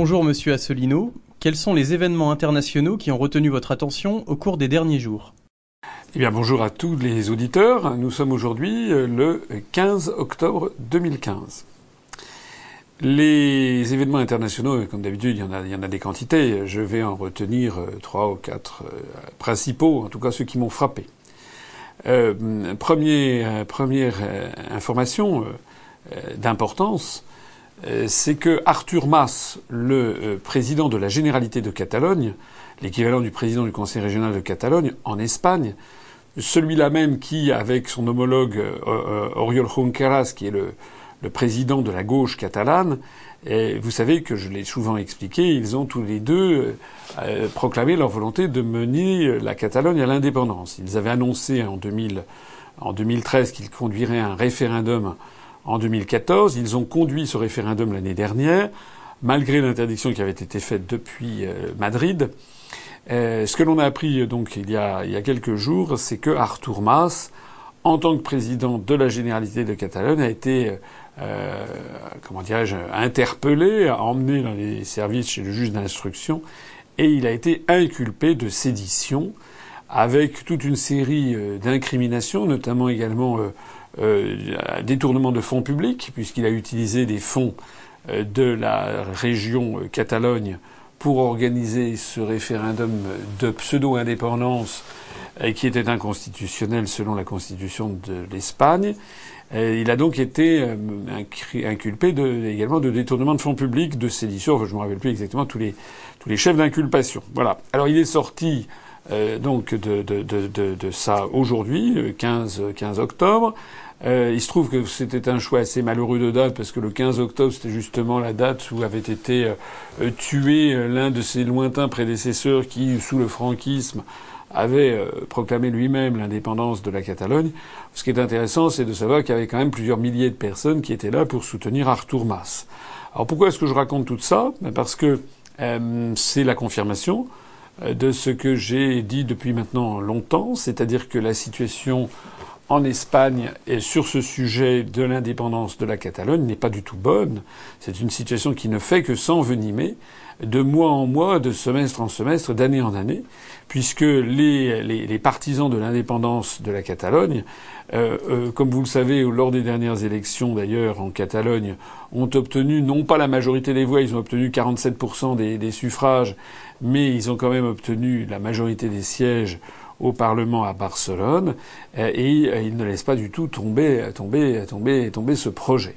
Bonjour Monsieur Asselineau. Quels sont les événements internationaux qui ont retenu votre attention au cours des derniers jours? Eh bien, bonjour à tous les auditeurs. Nous sommes aujourd'hui euh, le 15 octobre 2015. Les événements internationaux, comme d'habitude, il y, en a, des quantités. Je vais en retenir euh, trois ou quatre euh, principaux, en tout cas ceux qui m'ont frappé. Euh, première information d'importance, c'est que Artur Mas, le président de la Généralité de Catalogne, l'équivalent du président du Conseil régional de Catalogne en Espagne, celui-là même qui, avec son homologue Oriol Junqueras, qui est le, le président de la gauche catalane. Et vous savez que je l'ai souvent expliqué, ils ont tous les deux euh, proclamé leur volonté de mener la Catalogne à l'indépendance. Ils avaient annoncé en, 2000, en 2013 qu'ils conduiraient un référendum en 2014. Ils ont conduit ce référendum l'année dernière, malgré l'interdiction qui avait été faite depuis euh, Madrid. Euh, ce que l'on a appris donc il y a, il y a quelques jours, c'est que Artur Mas, en tant que président de la Généralité de Catalogne, a été euh, comment dirais-je, interpellé, emmené dans les services chez le juge d'instruction, et il a été inculpé de sédition avec toute une série euh, d'incriminations, notamment également euh, euh, détournement de fonds publics, puisqu'il a utilisé des fonds de la région Catalogne pour organiser ce référendum de pseudo-indépendance qui était inconstitutionnel selon la constitution de l'Espagne. Il a donc été euh, inculpé également de détournement de fonds publics, de sédition. je ne me rappelle plus exactement tous les tous les chefs d'inculpation. Voilà. Alors il est sorti euh, donc de, de, de, de ça aujourd'hui, 15 15 octobre. Euh, il se trouve que c'était un choix assez malheureux de date parce que le 15 octobre c'était justement la date où avait été euh, tué l'un de ses lointains prédécesseurs qui, sous le franquisme, avait euh, proclamé lui-même l'indépendance de la Catalogne. Ce qui est intéressant, c'est de savoir qu'il y avait quand même plusieurs milliers de personnes qui étaient là pour soutenir Artur Mas. Alors pourquoi est-ce que je raconte tout ça? Ben Parce que euh, c'est la confirmation euh, de ce que j'ai dit depuis maintenant longtemps, c'est-à-dire que la situation en Espagne et sur ce sujet de l'indépendance de la Catalogne n'est pas du tout bonne. C'est une situation qui ne fait que s'envenimer de mois en mois, de semestre en semestre, d'année en année, puisque les, les, les partisans de l'indépendance de la Catalogne, euh, euh, comme vous le savez, lors des dernières élections d'ailleurs en Catalogne, ont obtenu non pas la majorité des voix, ils ont obtenu 47% des, des suffrages, mais ils ont quand même obtenu la majorité des sièges au Parlement à Barcelone, euh, et ils ne laissent pas du tout tomber, tomber, tomber, tomber ce projet.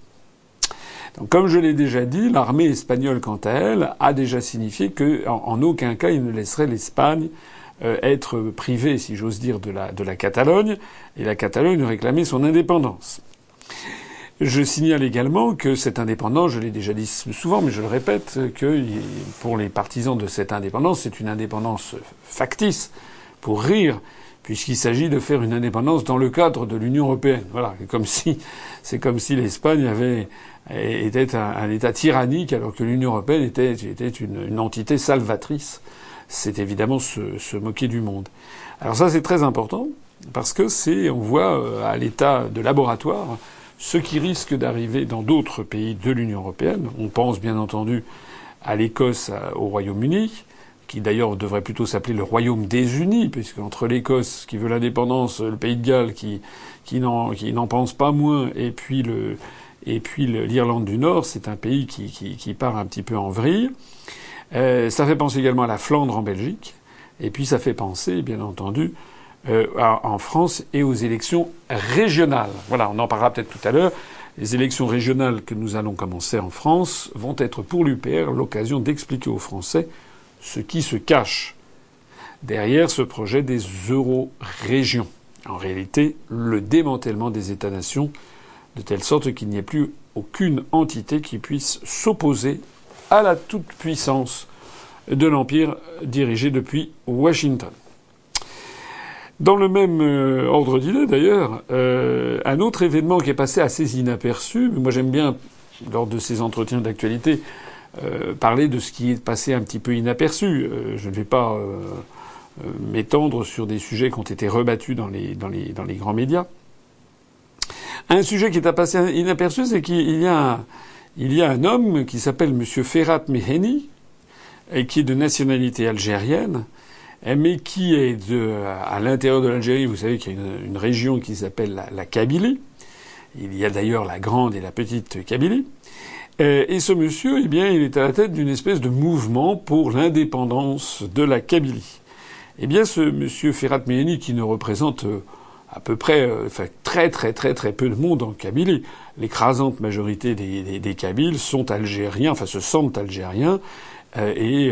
Donc, comme je l'ai déjà dit, l'armée espagnole, quant à elle, a déjà signifié qu'en en, aucun cas il ne laisserait l'Espagne euh, être privée, si j'ose dire, de la, de la Catalogne, et la Catalogne réclamait son indépendance. Je signale également que cette indépendance, je l'ai déjà dit souvent, mais je le répète, que pour les partisans de cette indépendance, c'est une indépendance factice, pour rire, puisqu'il s'agit de faire une indépendance dans le cadre de l'Union européenne. Voilà, comme si c'est comme si l'Espagne avait était un, État tyrannique alors que l'Union européenne était, était une, une, entité salvatrice. C'est évidemment se, se, moquer du monde. Alors ça c'est très important parce que c'est on voit euh, à l'état de laboratoire ce qui risque d'arriver dans d'autres pays de l'Union européenne. On pense bien entendu à l'Écosse, au Royaume-Uni, qui d'ailleurs devrait plutôt s'appeler le Royaume des Unis, puisque entre l'Écosse qui veut l'indépendance, le Pays de Galles qui, qui n'en pense pas moins, et puis le, et puis l'Irlande du Nord, c'est un pays qui, qui, qui, part un petit peu en vrille. Euh, ça fait penser également à la Flandre en Belgique. Et puis ça fait penser, bien entendu, euh, en France et aux élections régionales. Voilà, on en parlera peut-être tout à l'heure. Les élections régionales que nous allons commencer en France vont être pour l'UPR l'occasion d'expliquer aux Français ce qui se cache derrière ce projet des euro-régions. En réalité, le démantèlement des États-nations de telle sorte qu'il n'y ait plus aucune entité qui puisse s'opposer à la toute-puissance de l'Empire dirigé depuis Washington. Dans le même euh, ordre d'idée, d'ailleurs, euh, un autre événement qui est passé assez inaperçu, moi j'aime bien, lors de ces entretiens d'actualité, euh, parler de ce qui est passé un petit peu inaperçu. je ne vais pas m'étendre sur des sujets qui ont été rebattus dans les, grands médias. Un sujet qui est à passer inaperçu, c'est qu'il y a, il y a un homme qui s'appelle M. Ferhat Meheni, et qui est de nationalité algérienne, mais qui est de, à l'intérieur de l'Algérie, vous savez qu'il y a une, région qui s'appelle la, la, Kabylie. Il y a d'ailleurs la grande et la petite Kabylie. Euh, et ce monsieur, eh bien, il est à la tête d'une espèce de mouvement pour l'indépendance de la Kabylie. Eh bien, ce monsieur Ferhat Meheni, qui ne représente euh, à peu près, euh, enfin, très très très très peu de monde en Kabylie. L'écrasante majorité des, des, des, Kabyles sont algériens, enfin se sentent algériens et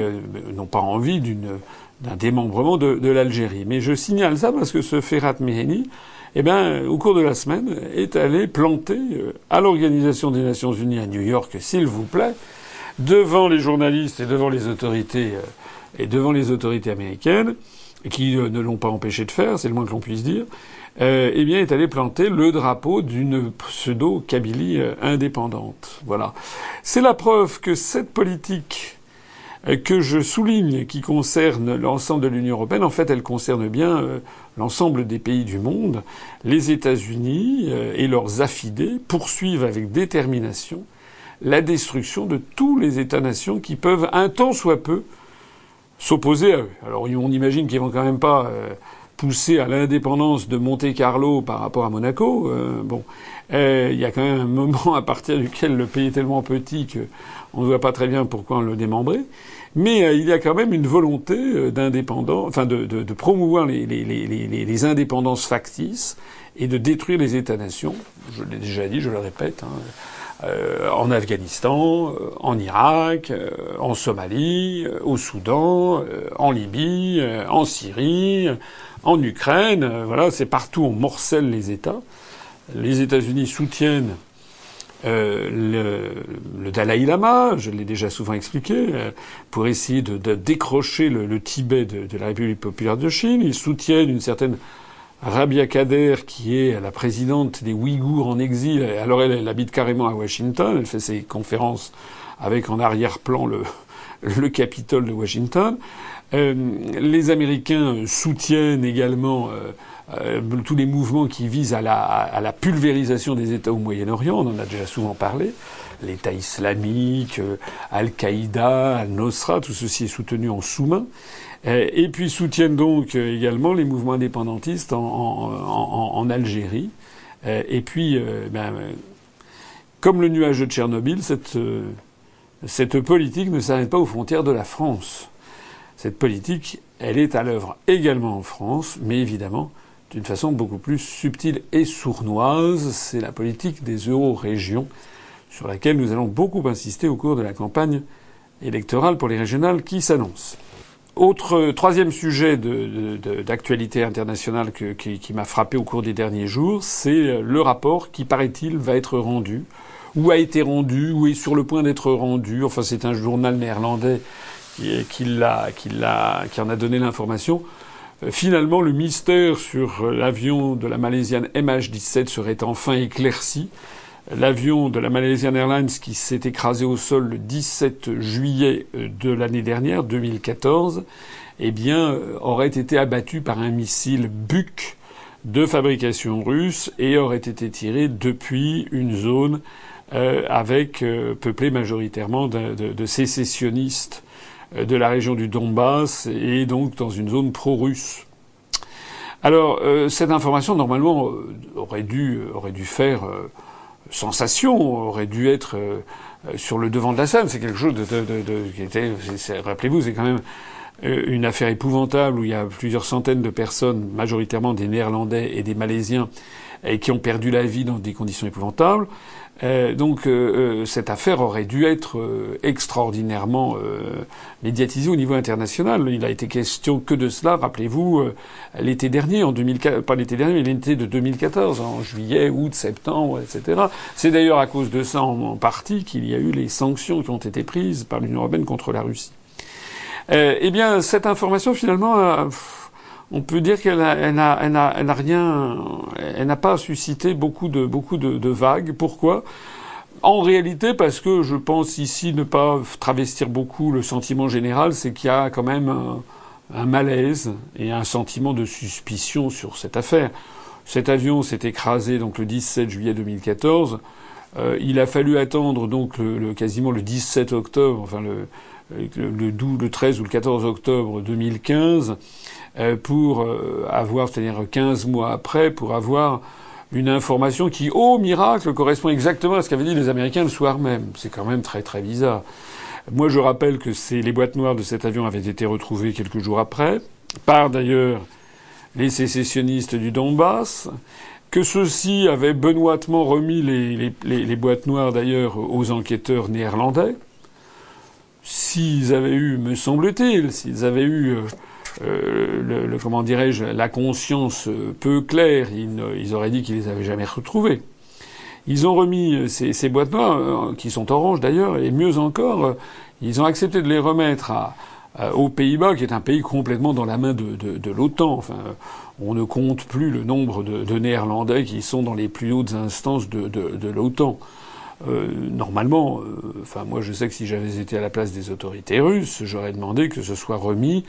n'ont pas envie d'une d'un démembrement de, de l'Algérie. Mais je signale ça parce que ce Ferhat Meheni, eh bien, au cours de la semaine, est allé planter euh, à l'Organisation des Nations Unies à New York, s'il vous plaît, devant les journalistes et devant les autorités euh, et devant les autorités américaines, qui euh, ne l'ont pas empêché de faire, c'est le moins que l'on puisse dire, eh bien, est allé planter le drapeau d'une pseudo-Kabylie indépendante. Voilà. C'est la preuve que cette politique euh, que je souligne qui concerne l'ensemble de l'Union européenne, en fait, elle concerne bien euh, l'ensemble des pays du monde. Les États-Unis euh, et leurs affidés poursuivent avec détermination la destruction de tous les États-nations qui peuvent, un temps soit peu, s'opposer à eux. Alors on imagine qu'ils vont quand même pas pousser à l'indépendance de Monte-Carlo par rapport à Monaco. bon, il y a quand même un moment à partir duquel le pays est tellement petit que on ne voit pas très bien pourquoi on le démembrait. Mais euh, il y a quand même une volonté euh, enfin de, promouvoir les, indépendances factices et de détruire les États-nations. Je l'ai déjà dit, je le répète. Hein, euh, en Afghanistan, en Irak, en Somalie, au Soudan, en Libye, en Syrie, en Ukraine. voilà, c'est partout on morcelle les États. Les États-Unis soutiennent euh, le, le, Dalai Lama, je l'ai déjà souvent expliqué, euh, pour essayer de, de décrocher le, le Tibet de, de, la République populaire de Chine. Ils soutiennent une certaine Rabia Kader, qui est la présidente des Ouïghours en exil. Alors elle, elle habite carrément à Washington. Elle fait ses conférences avec en arrière-plan le, le Capitole de Washington. Euh, les Américains soutiennent également euh, euh, tous les mouvements qui visent à la, à la, pulvérisation des États au Moyen-Orient, on en a déjà souvent parlé, l'État islamique, euh, Al-Qaïda, Al-Nosra, tout ceci est soutenu en sous-main. Euh, et puis soutiennent donc également les mouvements indépendantistes en, en, en Algérie. Et puis, ben, comme le nuage de Tchernobyl, cette, cette politique ne s'arrête pas aux frontières de la France. Cette politique, elle est à l'œuvre également en France, mais évidemment, d'une façon beaucoup plus subtile et sournoise. C'est la politique des euro-régions sur laquelle nous allons beaucoup insister au cours de la campagne électorale pour les régionales qui s'annonce. Autre troisième sujet d'actualité internationale qui, m'a frappé au cours des derniers jours, c'est le rapport qui, paraît-il, va être rendu, ou a été rendu, ou est sur le point d'être rendu. Enfin, c'est un journal néerlandais qui, en a donné l'information finalement, le mystère sur euh, l'avion de la Malaisienne MH17 serait enfin éclairci. L'avion de la Malaysian Airlines qui s'est écrasé au sol le 17 juillet euh, de l'année dernière, 2014, eh bien, aurait été abattu par un missile Buk de fabrication russe et aurait été tiré depuis une zone avec peuplée majoritairement de, sécessionnistes euh, de la région du Donbass et donc dans une zone pro-russe. Alors euh, cette information normalement euh, aurait dû aurait dû faire sensation, aurait dû être sur le devant de la scène. C'est quelque chose de, de, de, qui était. Rappelez-vous, c'est quand même une affaire épouvantable où il y a plusieurs centaines de personnes, majoritairement des Néerlandais et des Malaisiens, et qui ont perdu la vie dans des conditions épouvantables. Euh, donc euh, euh, cette affaire aurait dû être extraordinairement médiatisée au niveau international. Il a été question que de cela, rappelez-vous, l'été dernier, en 2004, pas l'été dernier, mais l'été de 2014, en juillet, août, septembre, etc. C'est d'ailleurs à cause de ça, en, partie, qu'il y a eu les sanctions qui ont été prises par l'Union européenne contre la Russie. eh bien, cette information, finalement, on peut dire qu'elle n'a rien, elle n'a pas suscité beaucoup de beaucoup de, vagues. Pourquoi? En réalité, parce que je pense ici ne pas travestir beaucoup le sentiment général, c'est qu'il y a quand même un, malaise et un sentiment de suspicion sur cette affaire. Cet avion s'est écrasé donc le 17 juillet 2014. il a fallu attendre donc le, quasiment le 17 octobre, enfin le, le, 12, le 13 ou le 14 octobre 2015 pour avoir, c'est-à-dire 15 mois après, pour avoir une information qui, au miracle, correspond exactement à ce qu'avaient dit les Américains le soir même. C'est quand même très très bizarre. Moi, je rappelle que les boîtes noires de cet avion avaient été retrouvées quelques jours après, par d'ailleurs les sécessionnistes du Donbass, que ceux-ci avaient benoîtement remis les, les boîtes noires d'ailleurs aux enquêteurs néerlandais. S'ils avaient eu, me semble-t-il, s'ils avaient eu euh, euh, le, comment dirais-je, la conscience euh, peu claire, ils, auraient dit qu'ils les avaient jamais retrouvés. Ils ont remis euh, ces, boîtes noires, qui sont oranges d'ailleurs, et mieux encore, ils ont accepté de les remettre aux Pays-Bas, qui est un pays complètement dans la main de, l'OTAN. Enfin, on ne compte plus le nombre de, Néerlandais qui sont dans les plus hautes instances de, l'OTAN. normalement, enfin moi je sais que si j'avais été à la place des autorités russes, j'aurais demandé que ce soit remis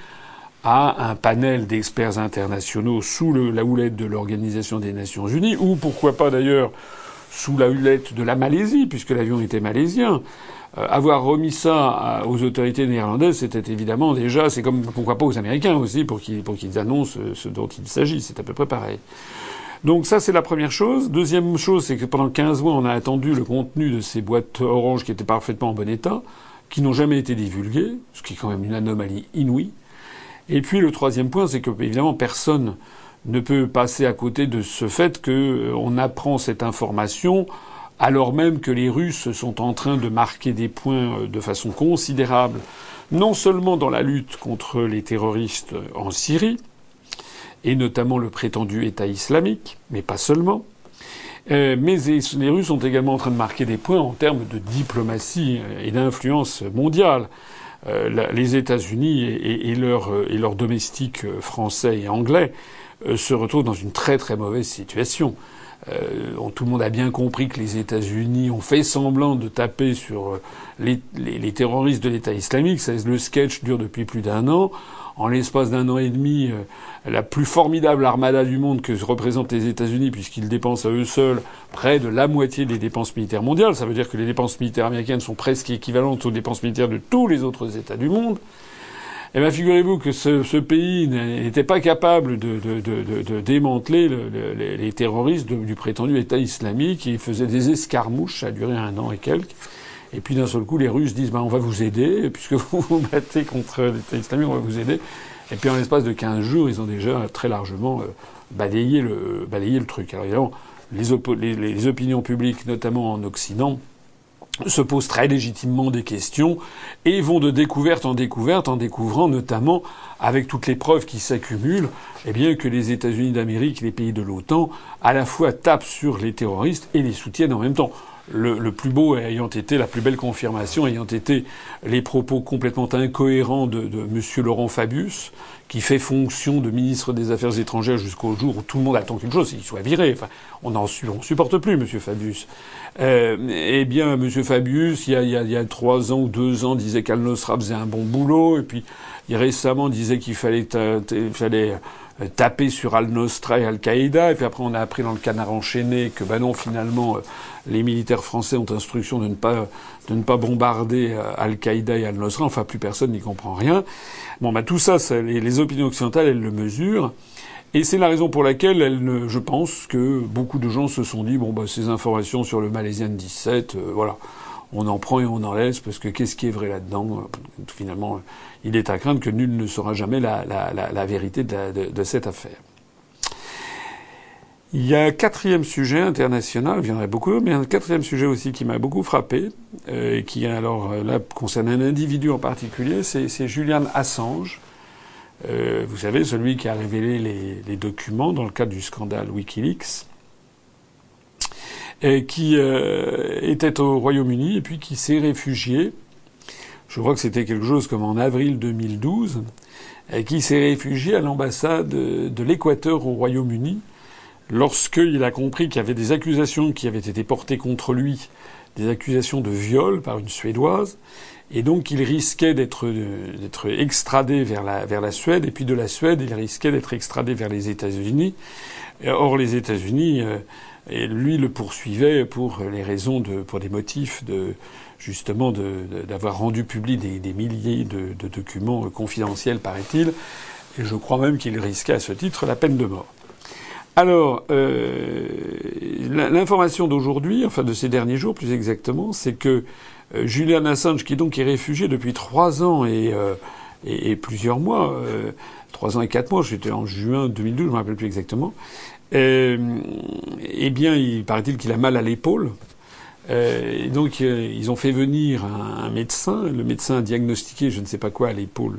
à un panel d'experts internationaux sous la houlette de l'Organisation des Nations Unies, ou pourquoi pas d'ailleurs sous la houlette de la Malaisie, puisque l'avion était malaisien. Euh, avoir remis ça aux autorités néerlandaises, c'était évidemment déjà, c'est comme pourquoi pas aux Américains aussi, pour qu'ils annoncent ce dont il s'agit. C'est à peu près pareil. Donc ça, c'est la première chose. Deuxième chose, c'est que pendant 15 mois, on a attendu le contenu de ces boîtes oranges qui étaient parfaitement en bon état, qui n'ont jamais été divulguées, ce qui est quand même une anomalie inouïe. Et puis le troisième point, c'est que évidemment personne ne peut passer à côté de ce fait qu'on euh, apprend cette information alors même que les Russes sont en train de marquer des points euh, de façon considérable, non seulement dans la lutte contre les terroristes en Syrie, et notamment le prétendu État islamique, mais pas seulement, euh, mais les Russes sont également en train de marquer des points en termes de diplomatie et d'influence mondiale. Euh, les États-Unis et, leurs et leurs domestiques euh, français et anglais euh, se retrouvent dans une très très mauvaise situation. tout le monde a bien compris que les États-Unis ont fait semblant de taper sur les, les terroristes de l'État islamique. Le sketch dure depuis plus d'un an en l'espace d'un an et demi euh, la plus formidable armada du monde que représentent les États-Unis, puisqu'ils dépensent à eux seuls près de la moitié des dépenses militaires mondiales. Ça veut dire que les dépenses militaires américaines sont presque équivalentes aux dépenses militaires de tous les autres États du monde. Eh bien, figurez-vous que ce, pays n'était pas capable de, démanteler les, terroristes du prétendu État islamique. Il faisait des escarmouches, ça a duré un an et quelques. Et puis d'un seul coup, les Russes disent bah, on va vous aider, puisque vous vous battez contre l'État islamique, on va vous aider. Et puis en l'espace de 15 jours, ils ont déjà très largement euh, balayé, le, truc. Alors évidemment, les, les, opinions publiques, notamment en Occident, se posent très légitimement des questions et vont de découverte en découverte en découvrant notamment avec toutes les preuves qui s'accumulent, eh bien que les États-Unis d'Amérique, les pays de l'OTAN, à la fois tapent sur les terroristes et les soutiennent en même temps le, plus beau ayant été, la plus belle confirmation ayant été les propos complètement incohérents de, de M. Laurent Fabius, qui fait fonction de ministre des Affaires étrangères jusqu'au jour où tout le monde attend qu'une chose, qu'il soit viré. Enfin, on n'en supporte plus, M. Fabius. Euh, eh bien, M. Fabius, il y, a, il, y a, trois ans ou deux ans, disait qu'Al-Nosra faisait un bon boulot, et puis il récemment disait qu'il fallait, fallait euh, taper sur Al-Nosra et Al-Qaïda, et puis après on a appris dans le canard enchaîné que, ben non, finalement, euh, les militaires français ont instruction de ne pas, de ne pas bombarder euh, Al-Qaïda et Al-Nosra, enfin plus personne n'y comprend rien. Bon, ben tout ça, les, opinions occidentales, elles le mesurent. Et c'est la raison pour laquelle elle, je pense que beaucoup de gens se sont dit bon bah ces informations sur le Malaisien 17, voilà, on en prend et on en laisse parce que qu'est-ce qui est vrai là-dedans Finalement, il est à craindre que nul ne saura jamais la, la, la, la vérité de, de, de, cette affaire. Il y a un quatrième sujet international, il y en a beaucoup, mais un quatrième sujet aussi qui m'a beaucoup frappé, euh, et qui alors euh, là concerne un individu en particulier, c'est Julian Assange. Euh, vous savez, celui qui a révélé les, les, documents dans le cadre du scandale Wikileaks, et qui euh, était au Royaume-Uni et puis qui s'est réfugié je crois que c'était quelque chose comme en avril 2012, et qui s'est réfugié à l'ambassade de l'Équateur au Royaume-Uni, lorsqu'il a compris qu'il y avait des accusations qui avaient été portées contre lui des accusations de viol par une Suédoise. Et donc il risquait d'être d'être extradé vers la Suède et puis de la Suède il risquait d'être extradé vers les États-Unis. Or les États-Unis euh, lui le poursuivait pour les raisons de pour des motifs de justement d'avoir rendu public des, des milliers de, de, documents confidentiels paraît-il. Et je crois même qu'il risquait à ce titre la peine de mort. Alors, euh, l'information d'aujourd'hui, enfin de ces derniers jours plus exactement, c'est que euh, Julian Assange, qui donc est réfugié depuis trois ans et, euh, plusieurs mois, trois ans et quatre mois, j'étais en juin 2012, je ne me rappelle plus exactement, eh bien, il paraît-il qu'il a mal à l'épaule. et donc, ils ont fait venir un, médecin. Le médecin a diagnostiqué je ne sais pas quoi à l'épaule.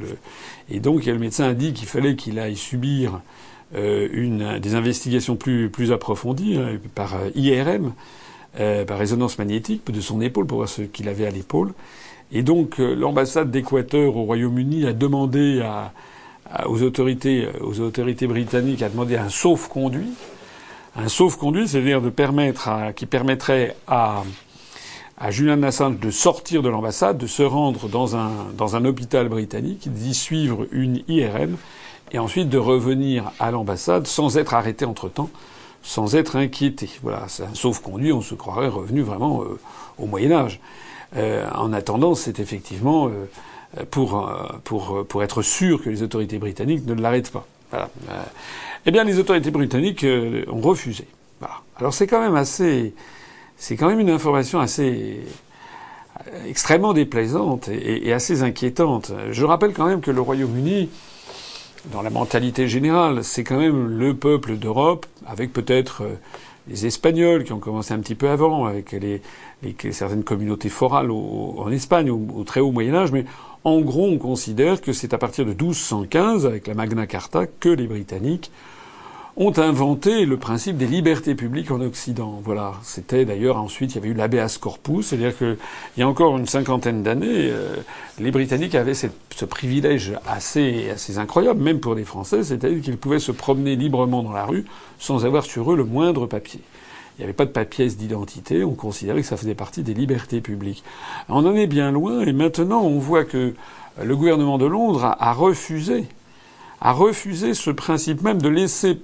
Et donc, le médecin a dit qu'il fallait qu'il aille subir une, des investigations plus, plus approfondies hein, par IRM euh, par résonance magnétique de son épaule pour voir ce qu'il avait à l'épaule. Et donc euh, l'ambassade d'Équateur au Royaume-Uni a demandé à, aux autorités, euh, aux autorités britanniques a demandé un sauf-conduit, un sauf-conduit, c'est-à-dire de permettre à, qui permettrait à à Julian Assange de sortir de l'ambassade, de se rendre dans un, dans un hôpital britannique, d'y suivre une IRM, et ensuite de revenir à l'ambassade sans être arrêté entre-temps, sans être inquiété. Voilà, c'est un sauf-conduit, on se croirait revenu vraiment euh, au Moyen Âge. Euh, en attendant, c'est effectivement euh, pour, pour, pour être sûr que les autorités britanniques ne l'arrêtent pas. Voilà. eh bien, les autorités britanniques ont refusé. Voilà. Alors c'est quand même assez, c'est quand même une information assez extrêmement déplaisante et assez inquiétante. Je rappelle quand même que le Royaume-Uni dans la mentalité générale, c'est quand même le peuple d'Europe, avec peut-être euh, les Espagnols qui ont commencé un petit peu avant, avec les, certaines communautés forales en Espagne au, au, très haut Moyen Âge, mais en gros, on considère que c'est à partir de 1215, avec la Magna Carta, que les Britanniques ont inventé le principe des libertés publiques en Occident. Voilà. C'était d'ailleurs ensuite, il y avait eu l'habeas corpus, c'est-à-dire qu'il y a encore une cinquantaine d'années, euh, les Britanniques avaient ce privilège assez, assez incroyable, même pour les Français, c'est-à-dire qu'ils pouvaient se promener librement dans la rue sans avoir sur eux le moindre papier. Il n'y avait pas de papiers d'identité, on considérait que ça faisait partie des libertés publiques. On en est bien loin, et maintenant on voit que le gouvernement de Londres a refusé a refusé ce principe même de laisser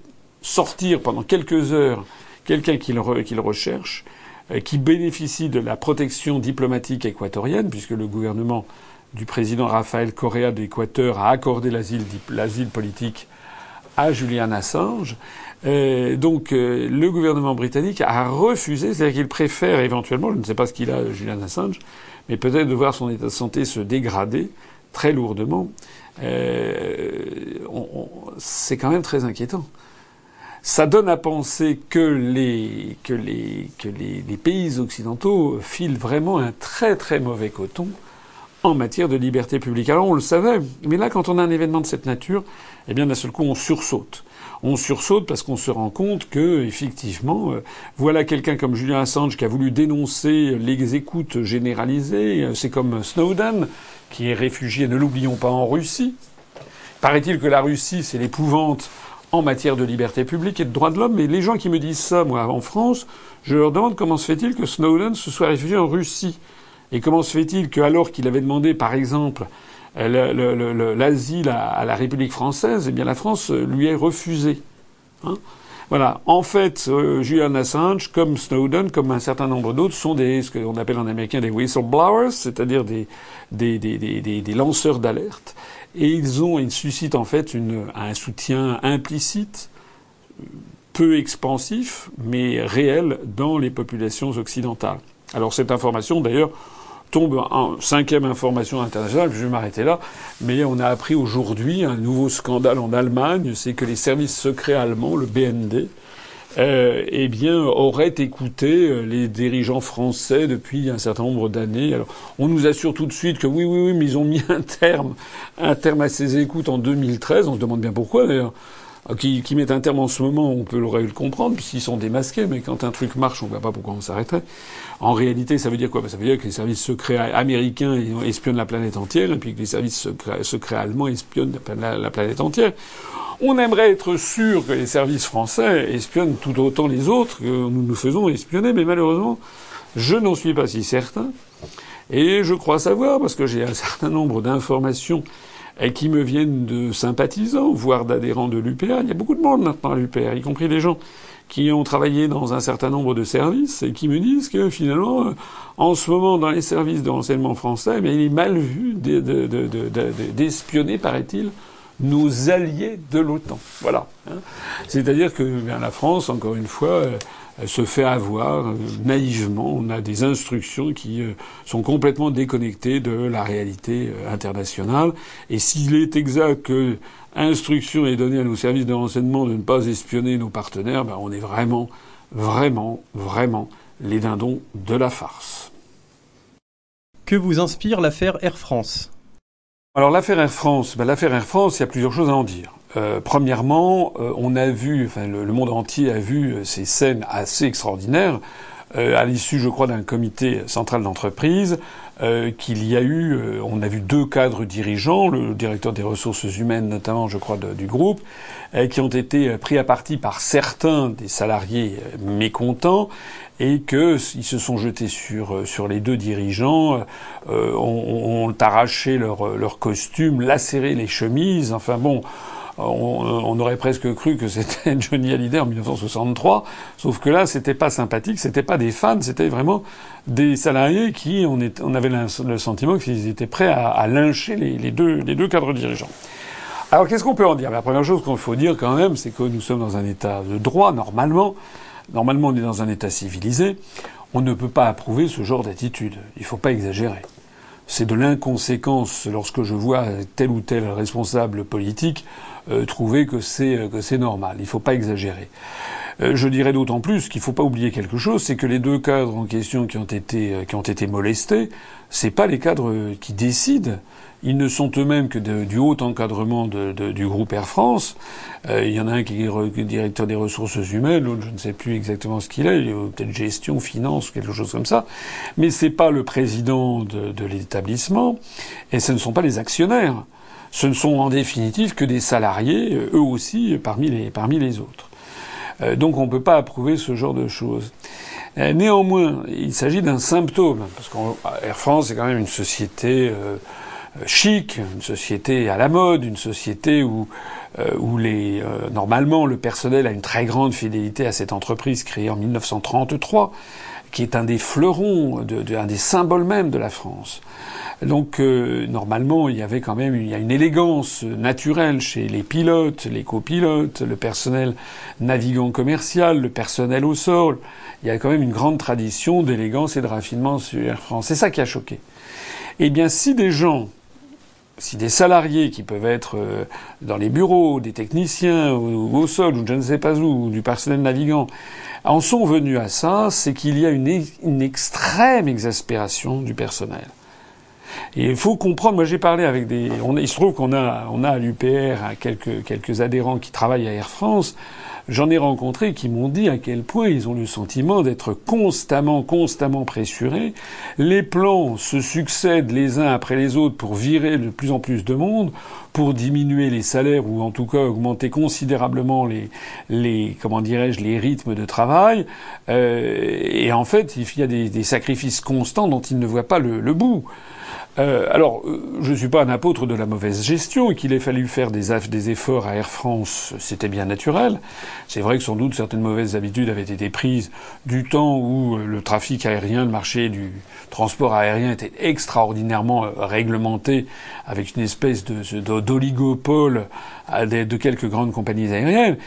sortir pendant quelques heures quelqu'un qu'il recherche, euh, qui bénéficie de la protection diplomatique équatorienne, puisque le gouvernement du président Rafael Correa d'Équateur a accordé l'asile politique à Julian Assange. Euh, donc euh, le gouvernement britannique a refusé, c'est-à-dire qu'il préfère éventuellement, je ne sais pas ce qu'il a, Julian Assange, mais peut-être de voir son état de santé se dégrader très lourdement. C'est quand même très inquiétant ça donne à penser que les, que les, que les, pays occidentaux filent vraiment un très très mauvais coton en matière de liberté publique. Alors on le savait, mais là quand on a un événement de cette nature, eh bien d'un seul coup on sursaute. On sursaute parce qu'on se rend compte que effectivement, euh, voilà quelqu'un comme Julian Assange qui a voulu dénoncer les écoutes généralisées. C'est comme Snowden qui est réfugié, ne l'oublions pas, en Russie. Paraît-il que la Russie, c'est l'épouvante en matière de liberté publique et de droits de l'homme. Mais les gens qui me disent ça, moi, en France, je leur demande comment se fait-il que Snowden se soit réfugié en Russie Et comment se fait-il qu'alors qu'il avait demandé, par exemple, l'asile à, la République française, eh bien la France lui ait refusé hein voilà. En fait, euh, Julian Assange, comme Snowden, comme un certain nombre d'autres, sont des ce qu'on appelle en américain des whistleblowers, c'est-à-dire des lanceurs d'alerte et ils ont, ils suscitent en fait un soutien implicite, peu expansif, mais réel dans les populations occidentales. Alors cette information, d'ailleurs, tombe en cinquième information internationale, je vais m'arrêter là, mais on a appris aujourd'hui un nouveau scandale en Allemagne, c'est que les services secrets allemands, le BND, euh, eh bien, aurait écouté euh, les dirigeants français depuis un certain nombre d'années. Alors, on nous assure tout de suite que oui, oui, oui, mais ils ont mis un terme, un terme à ces écoutes en 2013. On se demande bien pourquoi, d'ailleurs. Ah, qui, mettent un terme en ce moment, on peut le comprendre, puisqu'ils sont démasqués, mais quand un truc marche, on ne voit pas pourquoi on s'arrêterait. En réalité, ça veut dire quoi? Ben, Ça veut dire que les services secrets américains espionnent la planète entière, et puis que les services secrets, allemands espionnent la planète entière. On aimerait être sûr que les services français espionnent tout autant les autres que nous nous faisons espionner, mais malheureusement, Je n'en suis pas si certain. Et je crois savoir, parce que j'ai un certain nombre d'informations qui me viennent de sympathisants, voire d'adhérents de l'UPA. Il y a beaucoup de monde maintenant à l'UPA, y compris des gens qui ont travaillé dans un certain nombre de services et qui me disent que finalement, euh, en ce moment, dans les services de renseignement français, mais il est mal vu d'espionner, paraît-il, nos alliés de l'OTAN. Voilà. Hein. C'est-à-dire que bien, la France, encore une fois, euh, se fait avoir euh, naïvement. On a des instructions qui sont complètement déconnectées de la réalité internationale. Et s'il est exact que instruction est donnée à nos services de renseignement de ne pas espionner nos partenaires, ben on est vraiment, vraiment, vraiment les dindons de la farce. Que vous inspire l'affaire Air France? Alors l'affaire Air France, ben, l'affaire Air France, il y a plusieurs choses à en dire. Euh, premièrement, euh, on a vu, enfin le, monde entier a vu euh, ces scènes assez extraordinaires à l'issue, je crois, d'un comité central d'entreprise euh, qu'il y a eu, euh, on a vu deux cadres dirigeants, le directeur des ressources humaines notamment, je crois, du groupe, euh, qui ont été pris à partie par certains des salariés mécontents et qu'ils se sont jetés sur sur les deux dirigeants, ont, ont, arraché leur leur costume, lacéré les chemises, enfin bon on, aurait presque cru que c'était Johnny Hallyday en 1963, sauf que là, c'était pas sympathique, c'était pas des fans, c'était vraiment des salariés qui, on, on avait le sentiment qu'ils étaient prêts à, lyncher les, deux, les deux cadres dirigeants. Alors, qu'est-ce qu'on peut en dire? La première chose qu'il faut dire quand même, c'est que nous sommes dans un état de droit, normalement. Normalement, on est dans un état civilisé. On ne peut pas approuver ce genre d'attitude. Il ne faut pas exagérer c'est de l'inconséquence lorsque je vois tel ou tel responsable politique euh, trouver que c'est euh, que c'est normal. Il ne faut pas exagérer. Euh, je dirais d'autant plus qu'il ne faut pas oublier quelque chose, c'est que les deux cadres en question qui ont été qui ont été molestés, pas les cadres qui décident. Ils ne sont eux-mêmes que du haut encadrement du groupe Air France. il y en a un qui est directeur des ressources humaines, l'autre je ne sais plus exactement ce qu'il est, peut-être gestion, finance, quelque chose comme ça. Mais c'est pas le président de, l'établissement et ce ne sont pas les actionnaires ce ne sont en définitive que des salariés, euh, eux aussi, parmi les, parmi les autres. Euh, donc on ne peut pas approuver ce genre de choses. Euh, néanmoins, il s'agit d'un symptôme, parce qu'Air France est quand même une société chic, une société à la mode, une société où, où les, normalement le personnel a une très grande fidélité à cette entreprise créée en 1933, qui est un des fleurons, de, un des symboles même de la France. Donc euh, normalement, il y avait quand même il y a une élégance naturelle chez les pilotes, les copilotes, le personnel navigant commercial, le personnel au sol. Il y a quand même une grande tradition d'élégance et de raffinement sur Air France. C'est ça qui a choqué. Eh bien, si des gens si des salariés qui peuvent être euh, dans les bureaux, des techniciens au sol ou je ne sais pas où, ou du personnel navigant, en sont venus à ça, c'est qu'il y a une, une extrême exaspération du personnel. Et il faut comprendre, moi j'ai parlé avec des... On, il se trouve qu'on a, on a à l'UPR quelques, quelques adhérents qui travaillent à Air France. J'en ai rencontré qui m'ont dit à quel point ils ont le sentiment d'être constamment, constamment pressurés. Les plans se succèdent les uns après les autres pour virer de plus en plus de monde, pour diminuer les salaires ou en tout cas augmenter considérablement les, les comment dirais-je, les rythmes de travail. Euh, et en fait, il y a des, des, sacrifices constants dont ils ne voient pas le, le bout. Euh, alors, euh, je ne suis pas un apôtre de la mauvaise gestion et qu'il ait fallu faire des, efforts à Air France, c'était bien naturel. C'est vrai que sans doute certaines mauvaises habitudes avaient été prises du temps où euh, le trafic aérien, le marché du transport aérien était extraordinairement réglementé avec une espèce d'oligopole de quelques grandes compagnies aériennes.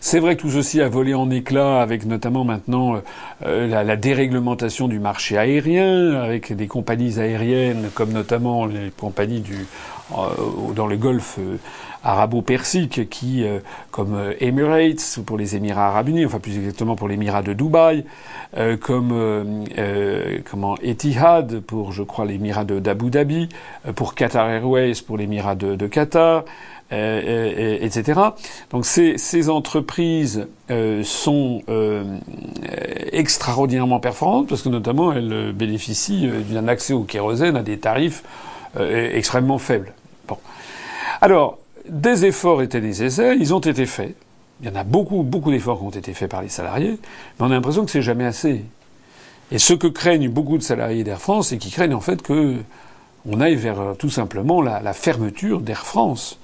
C'est vrai que tout ceci a volé en éclats avec notamment maintenant euh, euh, la, déréglementation du marché aérien, avec des compagnies aériennes comme notamment les compagnies du, euh, dans le golfe arabo-persique qui, comme Emirates pour les Émirats arabes unis, enfin plus exactement pour l'Émirat de Dubaï, comme comment Etihad pour je crois l'Émirat d'Abu Dhabi, pour Qatar Airways pour l'Émirat de, de Qatar. Euh, euh, etc. Donc ces, ces entreprises euh, sont extraordinairement performantes parce que notamment elles bénéficient d'un accès au kérosène à des tarifs extrêmement faibles. Bon. Alors, des efforts étaient nécessaires, ils ont été faits. Il y en a beaucoup, beaucoup d'efforts qui ont été faits par les salariés, mais on a l'impression que c'est jamais assez. Et ce que craignent beaucoup de salariés d'Air France, c'est qu'ils craignent en fait que on aille vers euh, tout simplement la, fermeture d'Air France.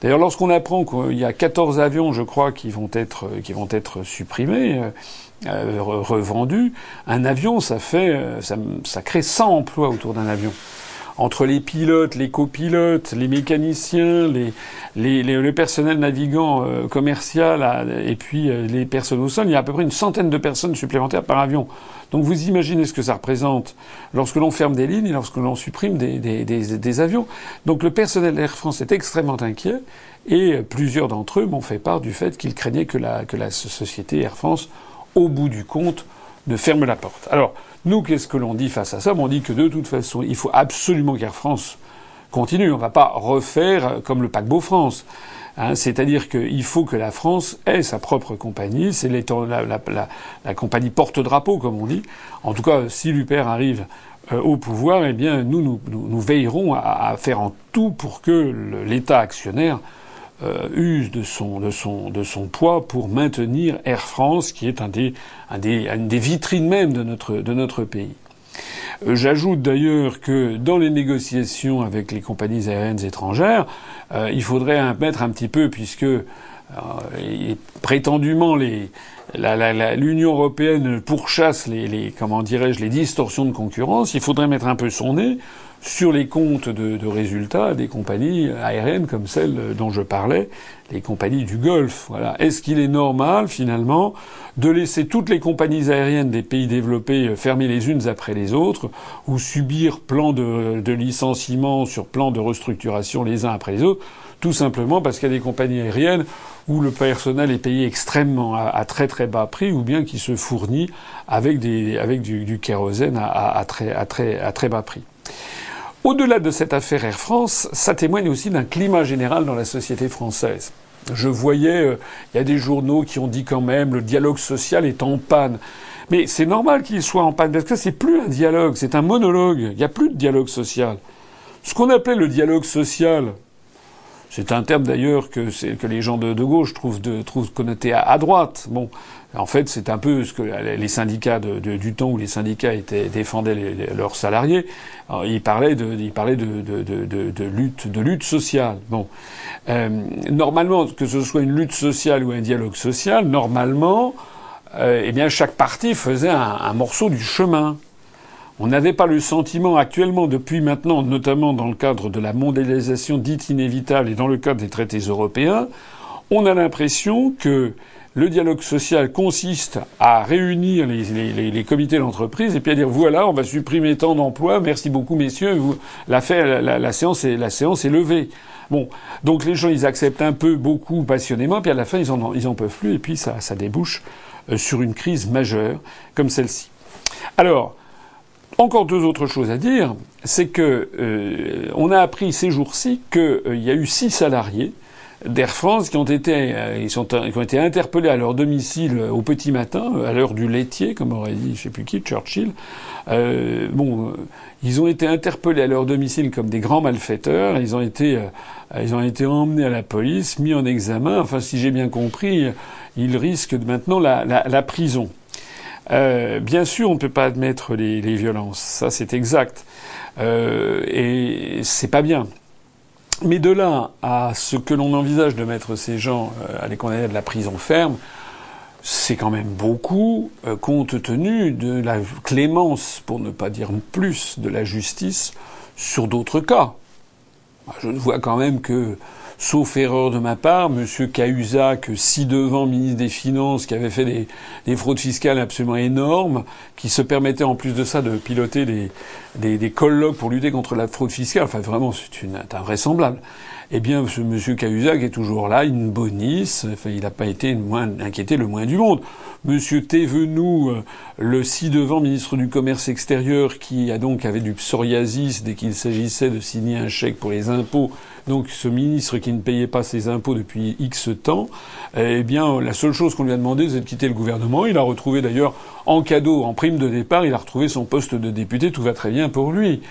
D'ailleurs, lorsqu'on apprend qu'il y a 14 avions, je crois, qui vont être, être supprimés, euh, euh revendus, un avion, ça fait, euh, ça, ça crée 100 emplois autour d'un avion entre les pilotes, les copilotes, les mécaniciens, les, le personnel navigant euh, commercial et puis euh, les personnes au sol, il y a à peu près une centaine de personnes supplémentaires par avion. Donc vous imaginez ce que ça représente lorsque l'on ferme des lignes et lorsque l'on supprime des, des, des, des avions. Donc le personnel d'Air France est extrêmement inquiet et plusieurs d'entre eux m'ont fait part du fait qu'ils craignaient que la, que la société Air France, au bout du compte, ne ferme la porte. Alors, nous, qu'est-ce que l'on dit face à ça? On dit que de toute façon, il faut absolument qu'Air France continue. On ne va pas refaire comme le paquebot France. Hein, C'est-à-dire qu'il faut que la France ait sa propre compagnie. C'est la, la, compagnie porte-drapeau, comme on dit. En tout cas, si l'UPR arrive euh, au pouvoir, eh bien, nous, nous, veillerons à, faire en tout pour que l'État actionnaire euh, use de son, de, son, de son poids pour maintenir Air France, qui est un des, un des, une des vitrines même de notre, de notre pays. Euh, j'ajoute d'ailleurs que dans les négociations avec les compagnies aériennes étrangères, euh, il faudrait mettre un petit peu, puisque euh, prétendument les, l'Union européenne pourchasse les, les comment dirais-je les distorsions de concurrence, il faudrait mettre un peu son nez sur les comptes de, de, résultats des compagnies aériennes comme celles dont je parlais, les compagnies du Golfe. Voilà. Est-ce qu'il est normal finalement de laisser toutes les compagnies aériennes des pays développés fermer les unes après les autres ou subir plan de, de licenciement sur plan de restructuration les uns après les autres, tout simplement parce qu'il y a des compagnies aériennes où le personnel est payé extrêmement à, à, très très bas prix ou bien qui se fournit avec, des, avec du, du kérosène à, à, à, très, à très bas prix. Au-delà de cette affaire Air France, ça témoigne aussi d'un climat général dans la société française. Je voyais, euh, il y a des journaux qui ont dit quand même le dialogue social est en panne. Mais c'est normal qu'il soit en panne parce que c'est plus un dialogue, c'est un monologue. Il n'y a plus de dialogue social. Ce qu'on appelait le dialogue social, c'est un terme d'ailleurs que, les gens de, gauche trouvent, connoté à, droite. En fait, c'est un peu ce que les syndicats du temps où les syndicats défendaient leurs salariés. Alors, ils parlaient de, lutte, sociale. Bon, euh, normalement, que ce soit une lutte sociale ou un dialogue social, normalement, euh, eh bien, chaque parti faisait un morceau du chemin. On n'avait pas le sentiment actuellement, depuis maintenant, notamment dans le cadre de la mondialisation dite inévitable et dans le cadre des traités européens, on a l'impression que le dialogue social consiste à réunir les, comités d'entreprise et puis à dire voilà, on va supprimer tant d'emplois, merci beaucoup messieurs, vous, la, la, séance est, levée. Bon, donc les gens ils acceptent un peu, beaucoup, passionnément, puis à la fin ils en, ils en peuvent plus et puis ça, ça débouche euh, sur une crise majeure comme celle-ci. Alors, encore deux autres choses à dire, c'est que euh, on a appris ces jours-ci qu'il euh, y a eu six salariés d'Air France qui ont été euh, ils sont qui ont été interpellés à leur domicile au petit matin, à l'heure du laitier, comme aurait dit je sais plus qui Churchill. Euh, bon, ils ont été interpellés à leur domicile comme des grands malfaiteurs. Ils ont été euh, ils ont été emmenés à la police, mis en examen. Enfin, si j'ai bien compris, ils risquent maintenant la, la, la prison. Euh, bien sûr, on ne peut pas admettre les, les violences, ça c'est exact, euh, et c'est pas bien. Mais de là à ce que l'on envisage de mettre ces gens euh, à les condamner de la prison ferme, c'est quand même beaucoup, euh, compte tenu de la clémence, pour ne pas dire plus, de la justice sur d'autres cas. Je vois quand même que sauf erreur de ma part, M. Cahuzac, si devant ministre des Finances, qui avait fait des, des, fraudes fiscales absolument énormes, qui se permettait en plus de ça de piloter des, des, des colloques pour lutter contre la fraude fiscale, enfin vraiment c'est invraisemblable. Eh bien, ce M. Cahuzac est toujours là, une bonisse, enfin, il n'a pas été inquiété le moins du monde. Monsieur Thévenoud, euh, le ci-devant ministre du Commerce extérieur, qui a donc avait du psoriasis dès qu'il s'agissait de signer un chèque pour les impôts, donc ce ministre qui ne payait pas ses impôts depuis X temps, eh bien la seule chose qu'on lui a demandé c'est de quitter le gouvernement. Il a retrouvé d'ailleurs en cadeau, en prime de départ, il a retrouvé son poste de député, tout va très bien pour lui.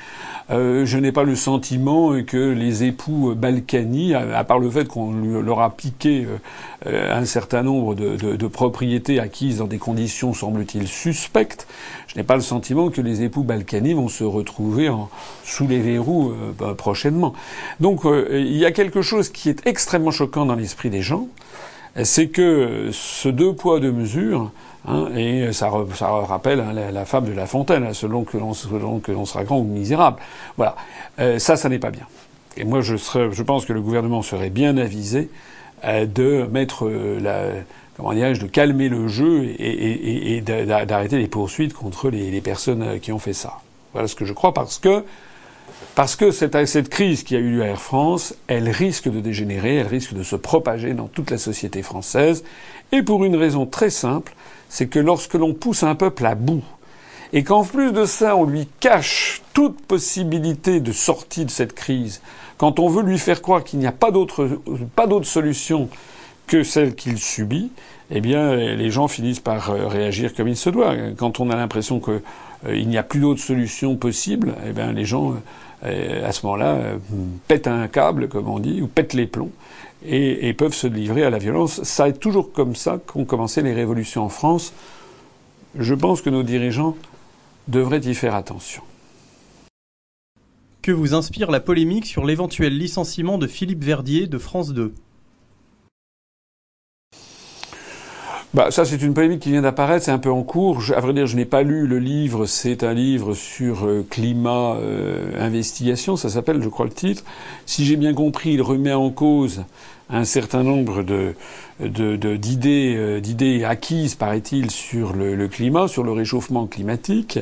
Euh, je n'ai pas le sentiment que les époux Balkany, à, part le fait qu'on leur a piqué un certain nombre de, propriétés acquises dans des conditions semble-t-il suspectes, je n'ai pas le sentiment que les époux Balkany vont se retrouver sous les verrous bah, prochainement. Donc il y a quelque chose qui est extrêmement choquant dans l'esprit des gens, c'est que ce deux poids deux mesures Hein, et ça, rappelle hein, la, femme de La Fontaine, hein, selon que l'on sera grand ou misérable. Voilà, euh, ça, ça n'est pas bien. Et moi, je, pense que le gouvernement serait bien avisé euh, de mettre euh, la, comment dirais-je, de calmer le jeu et, d'arrêter les poursuites contre les, les, personnes qui ont fait ça. Voilà ce que je crois, parce que parce que cette, crise qui a eu lieu à Air France, elle risque de dégénérer, elle risque de se propager dans toute la société française, et pour une raison très simple, c'est que lorsque l'on pousse un peuple à bout, et qu'en plus de ça, on lui cache toute possibilité de sortie de cette crise, quand on veut lui faire croire qu'il n'y a pas d'autre, pas solution que celle qu'il subit, eh bien, les gens finissent par euh, réagir comme il se doit. Quand on a l'impression qu'il euh, n'y a plus d'autre solution possible, eh bien, les gens, euh, à ce moment-là, pètent un câble, comme on dit, ou pètent les plombs et, peuvent se livrer à la violence. Ça est toujours comme ça qu'ont commencé les révolutions en France. Je pense que nos dirigeants devraient y faire attention. Que vous inspire la polémique sur l'éventuel licenciement de Philippe Verdier de France 2 Bah, ça, c'est une polémique qui vient d'apparaître, c'est un peu en cours. à vrai dire, je n'ai pas lu le livre. C'est un livre sur euh, climat, euh, investigation, ça s'appelle, je crois, le titre. Si j'ai bien compris, il remet en cause un certain nombre de, d'idées, euh, d'idées acquises, paraît-il, sur le, climat, sur le réchauffement climatique.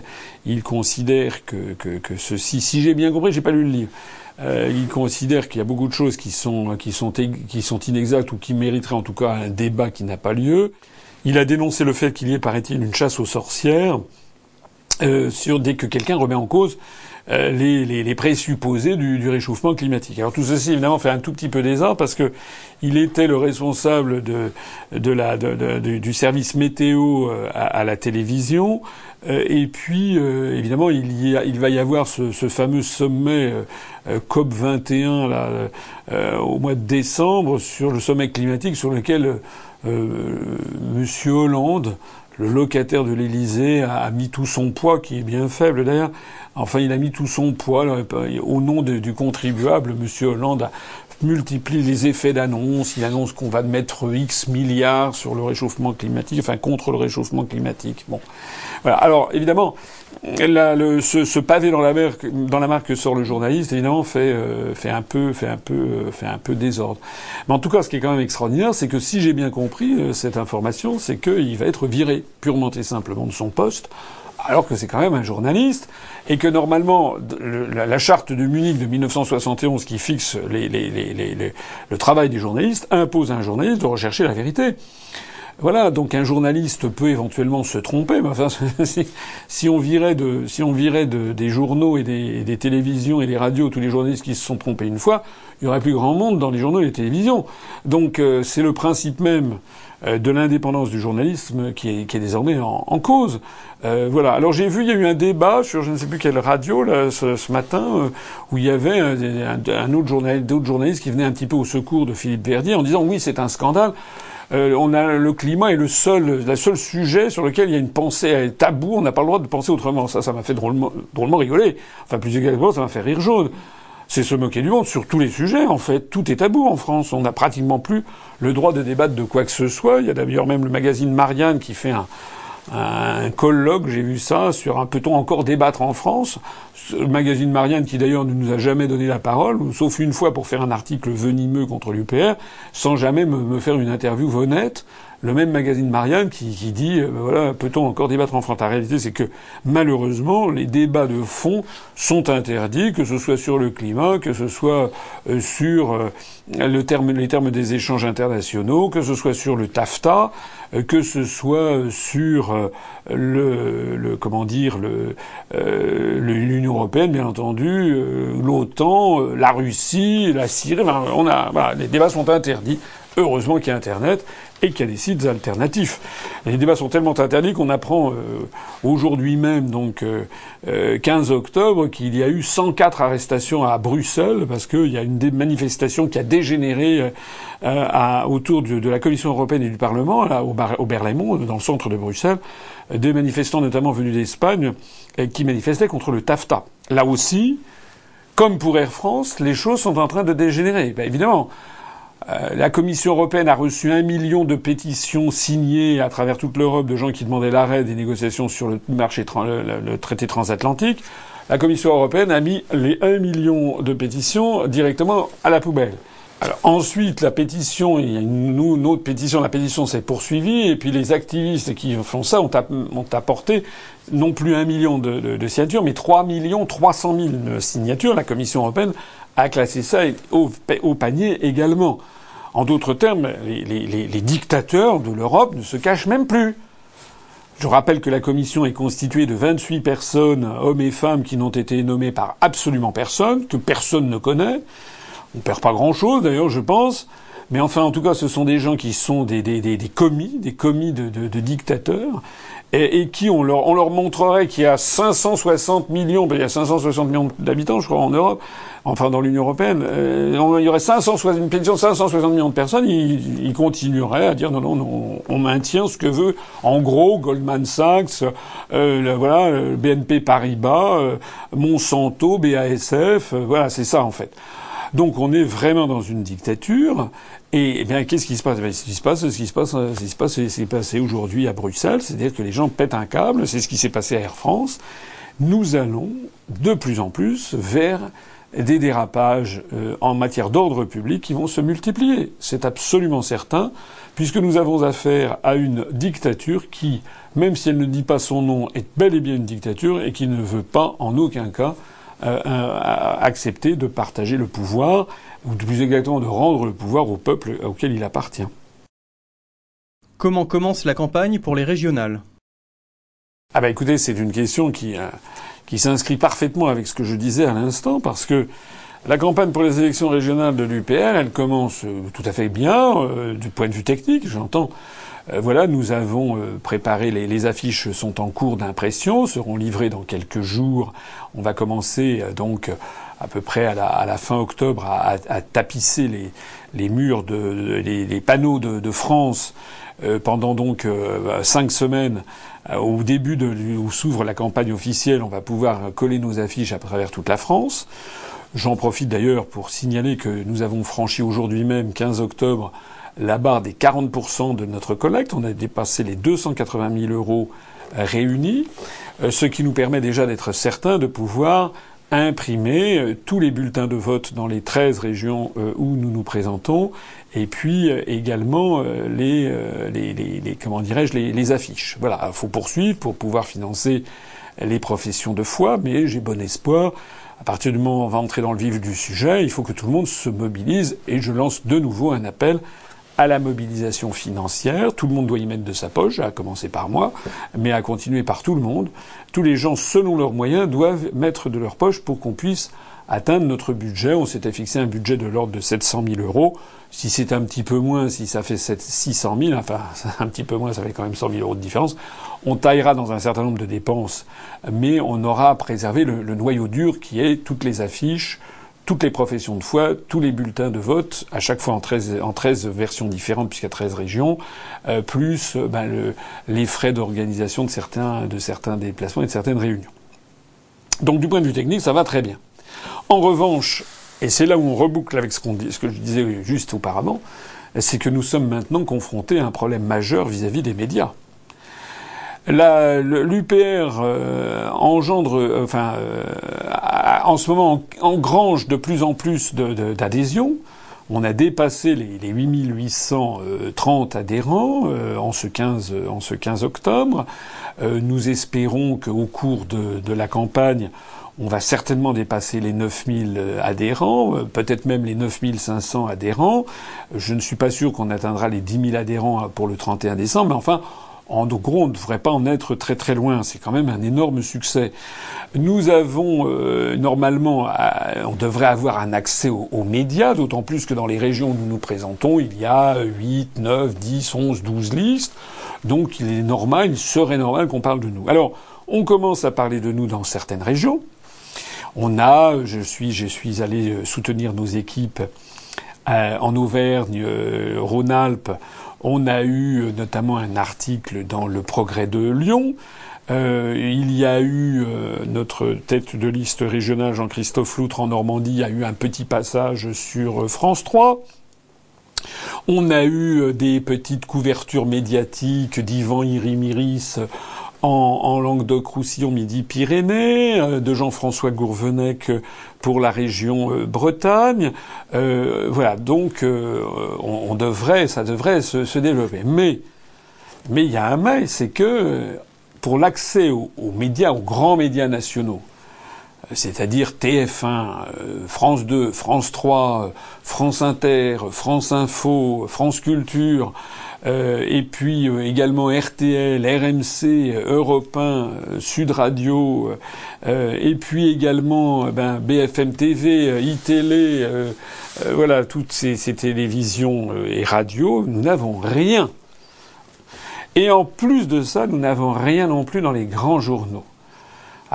Il considère que, que, que ceci, si j'ai bien compris, j'ai pas lu le livre. il considère qu'il y a beaucoup de choses qui sont, qui sont, qui sont inexactes ou qui mériteraient en tout cas un débat qui n'a pas lieu. Il a dénoncé le fait qu'il y ait, paraît-il, une chasse aux sorcières euh, sur dès que quelqu'un remet en cause euh, les, les, les, présupposés du, du, réchauffement climatique. Alors tout ceci évidemment fait un tout petit peu désordre parce que il était le responsable de, de la, de, du service météo euh, à, la télévision. Et puis évidemment il, y il va y avoir ce, ce fameux sommet COP 21 là, au mois de décembre sur le sommet climatique sur lequel Monsieur Hollande, le locataire de l'Élysée, a, mis tout son poids, qui est bien faible d'ailleurs. Enfin, il a mis tout son poids au nom du contribuable. Monsieur Hollande multiplie les effets d'annonce. Il annonce qu'on va mettre X milliards sur le réchauffement climatique, enfin contre le réchauffement climatique. Bon. Alors évidemment, le, ce, pavé dans la, mer, dans la marque que sort le journaliste, évidemment, fait, euh, fait un peu, fait un peu, euh, fait un peu désordre. Mais en tout cas, ce qui est quand même extraordinaire, c'est que si j'ai bien compris euh, cette information, c'est qu'il va être viré purement et simplement de son poste alors que c'est quand même un journaliste, et que normalement la, charte de Munich de 1971 qui fixe le travail des journalistes impose à un journaliste de rechercher la vérité. Voilà, donc un journaliste peut éventuellement se tromper, mais enfin, si, on virait de, si on virait des journaux et des, télévisions et des radios tous les journalistes qui se sont trompés une fois, il y aurait plus grand monde dans les journaux et les télévisions. Donc euh, c'est le principe même euh, de l'indépendance du journalisme qui est, désormais en, cause. Euh, voilà. Alors j'ai vu, il y a eu un débat sur je ne sais plus quelle radio là, ce, matin où il y avait un, autre journaliste, d'autres journalistes qui venaient un petit peu au secours de Philippe Verdier en disant oui c'est un scandale. Euh, on a le climat est le seul, le seul sujet sur lequel il y a une pensée tabou. On n'a pas le droit de penser autrement. Ça, ça m'a fait drôlement, drôlement rigoler. Enfin, plus exactement, ça m'a fait rire jaune c'est se moquer du monde sur tous les sujets, en fait. Tout est tabou en France. On n'a pratiquement plus le droit de débattre de quoi que ce soit. Il y a d'ailleurs même le magazine Marianne qui fait un, un colloque, j'ai vu ça, sur un peut-on encore débattre en France Le magazine Marianne qui d'ailleurs ne nous a jamais donné la parole, sauf une fois pour faire un article venimeux contre l'UPR, sans jamais me, faire une interview honnête le même magazine Marianne qui, dit euh, voilà peut-on encore débattre en France? La réalité c'est que malheureusement les débats de fond sont interdits, que ce soit sur le climat, que ce soit euh, sur euh, les termes des échanges internationaux, que ce soit sur le TAFTA, que ce soit sur le, le comment dire le l'Union européenne bien entendu, l'OTAN, la Russie, la Syrie. on a les débats sont interdits Heureusement qu'il y a Internet et qu'il y a des sites alternatifs. Les débats sont tellement interdits qu'on apprend euh, aujourd'hui même, donc 15 euh, euh, octobre, qu'il y a eu 104 arrestations à Bruxelles parce qu'il y a une manifestation qui a dégénéré à, autour de, de, la Commission européenne et du Parlement, là, au, au Berlaymont, dans le centre de Bruxelles, des manifestants notamment venus d'Espagne qui manifestaient contre le TAFTA. Là aussi, comme pour Air France, les choses sont en train de dégénérer. Ben, évidemment, euh, la Commission européenne a reçu un million de pétitions signées à travers toute l'Europe de gens qui demandaient l'arrêt des négociations sur le marché, le, traité transatlantique. La Commission européenne a mis les un million de pétitions directement à la poubelle. Alors ensuite, la pétition, il y a une, une autre pétition, la pétition s'est poursuivie, et puis les activistes qui font ça ont, apporté non plus un million de, signatures, mais 3 millions 300 000 signatures. La Commission européenne a classé ça au, panier également. En d'autres termes, les, dictateurs de l'Europe ne se cachent même plus. Je rappelle que la commission est constituée de 28 personnes, hommes et femmes, qui n'ont été nommés par absolument personne, que personne ne connaît. On perd pas grand-chose, d'ailleurs, je pense. Mais enfin, en tout cas, ce sont des gens qui sont des, des, des, des commis, des commis de, de, de dictateurs, et, et, qui on leur, on leur montrerait qu'il y a 560 millions, ben, il y a 560 millions d'habitants, je crois, en Europe, enfin dans l'Union européenne, euh, il y aurait 560, une pétition de 560 millions de personnes, ils, ils, continueraient à dire non, non, non, on maintient ce que veut, en gros, Goldman Sachs, euh, voilà, BNP Paribas, euh, Monsanto, BASF, euh, voilà, c'est ça en fait. Donc on est vraiment dans une dictature. Et, eh bien, qu'est-ce qui se passe? Eh Ce qui se passe, ce qui se passe, ce qui se passe, c'est passé aujourd'hui à Bruxelles, c'est-à-dire que les gens pètent un câble. C'est ce qui s'est passé à Air France. Nous allons de plus en plus vers des dérapages euh, en matière d'ordre public qui vont se multiplier. C'est absolument certain, puisque nous avons affaire à une dictature qui, même si elle ne dit pas son nom, est bel et bien une dictature et qui ne veut pas en aucun cas euh, accepter de partager le pouvoir, ou plus exactement de rendre le pouvoir au peuple auquel il appartient. Comment commence la campagne pour les régionales? Ah bah écoutez, c'est une question qui, euh, qui s'inscrit parfaitement avec ce que je disais à l'instant, parce que la campagne pour les élections régionales de l'UPR, elle commence euh, tout à fait bien, du point de vue technique, j'entends. Euh, voilà, nous avons euh, préparé les, les, affiches sont en cours d'impression, seront livrées dans quelques jours. On va commencer euh, donc à peu près à la, à la fin octobre à, à, tapisser les, les, murs de les, les panneaux de, de France pendant donc cinq semaines au début de où s'ouvre la campagne officielle. On va pouvoir coller nos affiches à travers toute la France. J'en profite d'ailleurs pour signaler que nous avons franchi aujourd'hui même, 15 octobre, la barre des 40% de notre collecte. On a dépassé les 280 000 euros réunis, euh, ce qui nous permet déjà d'être certains de pouvoir imprimer euh, tous les bulletins de vote dans les 13 régions euh, où nous nous présentons, et puis également les, les, les, comment dirais-je les, les, affiches. Voilà, il faut poursuivre pour pouvoir financer les professions de foi, mais j'ai bon espoir. À partir du moment où on va entrer dans le vif du sujet, il faut que tout le monde se mobilise, et je lance de nouveau un appel à la mobilisation financière. Tout le monde doit y mettre de sa poche, à commencer par moi, mais à continuer par tout le monde. Tous les gens, selon leurs moyens, doivent mettre de leur poche pour qu'on puisse atteindre notre budget. On s'était fixé un budget de l'ordre de 700 000 euros. Si c'est un petit peu moins, si ça fait 600 000, enfin un petit peu moins, ça fait quand même 100 000 euros de différence, on taillera dans un certain nombre de dépenses, mais on aura préservé le, le noyau dur qui est toutes les affiches, toutes les professions de foi, tous les bulletins de vote, à chaque fois en 13, en 13 versions différentes, puisqu'il y a 13 régions, euh, plus euh, ben, le, les frais d'organisation de certains, déplacements et de certaines réunions. Donc du point de vue technique, ça va très bien. En revanche, et c'est là où on reboucle avec ce que je disais juste auparavant, c'est que nous sommes maintenant confrontés à un problème majeur vis-à-vis des médias. L'UPR euh, engendre, euh, enfin, euh, en ce moment engrange de plus en plus d'adhésions. On a dépassé les, les 8830 adhérents en, ce 15, en ce 15 octobre. nous espérons qu'au cours de, de, la campagne, on va certainement dépasser les 9000 adhérents, peut-être même les 9500 adhérents. Je ne suis pas sûr qu'on atteindra les 10 000 adhérents pour le 31 décembre, mais enfin, En gros, on ne devrait pas en être très très loin. C'est quand même un énorme succès. Nous avons euh, normalement, on devrait avoir un accès aux, médias, d'autant plus que dans les régions où nous nous présentons, il y a 8, 9, 10, 11, 12 listes. Donc il est normal, il serait normal qu'on parle de nous. Alors, on commence à parler de nous dans certaines régions. On a, je suis, je suis allé euh, soutenir nos équipes euh, en Auvergne, euh, Rhône-Alpes. On a eu notamment un article dans Le Progrès de Lyon. il y a eu notre tête de liste régionale, Jean-Christophe Loutre en Normandie, a eu un petit passage sur France 3. On a eu des petites couvertures médiatiques d'Ivan Irimiris en, Languedoc-Roussillon, Midi-Pyrénées, euh, de Jean-François Gourvenec pour la région euh, Bretagne. Euh, voilà, donc on, devrait, ça devrait se, développer. Mais, mais il y a un mais, c'est que pour l'accès aux, médias, aux grands médias nationaux, c'est-à-dire TF1, France 2, France 3, France Inter, France Info, France Culture, euh, et puis euh, également RTL, RMC, Europe 1, Sud Radio, euh, et puis également BFM TV, iTélé, voilà, toutes ces, ces télévisions et radios, nous n'avons rien. Et en plus de ça, nous n'avons rien non plus dans les grands journaux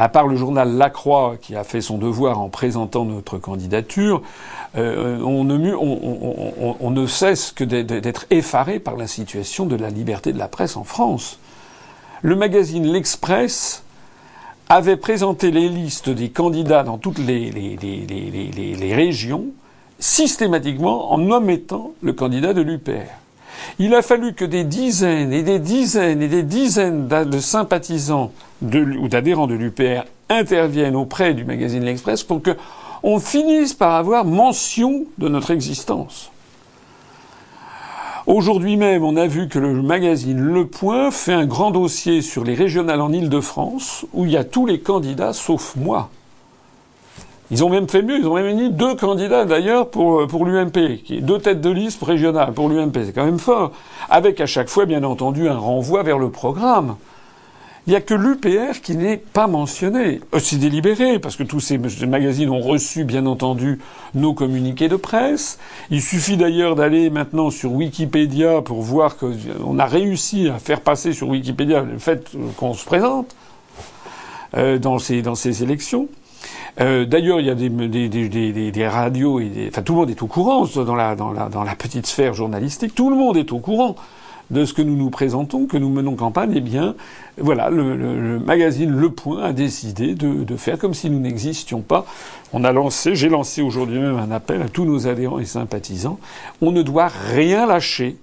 à part le journal La Croix qui a fait son devoir en présentant notre candidature, euh, on, ne, cesse que d'être effaré par la situation de la liberté de la presse en France. Le magazine L'Express avait présenté les listes des candidats dans toutes les, les régions systématiquement en omettant le candidat de l'UPR. Il a fallu que des dizaines et des dizaines et des dizaines de sympathisants ou d'adhérents de l'UPR interviennent auprès du magazine L'Express pour que on finisse par avoir mention de notre existence. Aujourd'hui même, on a vu que le magazine Le Point fait un grand dossier sur les régionales en Ile-de-France, où il y a tous les candidats sauf moi. Ils ont même fait mieux, ils ont même mis deux candidats d'ailleurs pour, euh, pour l'UMP, deux têtes de liste régionales pour l'UMP, c'est quand même fort, avec à chaque fois bien entendu un renvoi vers le programme. Il n'y a que l'UPR qui n'est pas mentionné. Euh, c'est délibéré, parce que tous ces magazines ont reçu, bien entendu, nos communiqués de presse. Il suffit d'ailleurs d'aller maintenant sur Wikipédia pour voir qu'on a réussi à faire passer sur Wikipédia le fait qu'on se présente euh, dans, ces, dans ces élections. Euh, d'ailleurs, il y a des, des, des, des radios, et enfin tout le monde est au courant dans la, dans, la, dans la petite sphère journalistique. Tout le monde est au courant de ce que nous nous présentons, que nous menons campagne. Eh bien, voilà, le, le, magazine Le Point a décidé de, de faire comme si nous n'existions pas. On a lancé, j'ai lancé aujourd'hui même un appel à tous nos adhérents et sympathisants. On ne doit rien lâcher.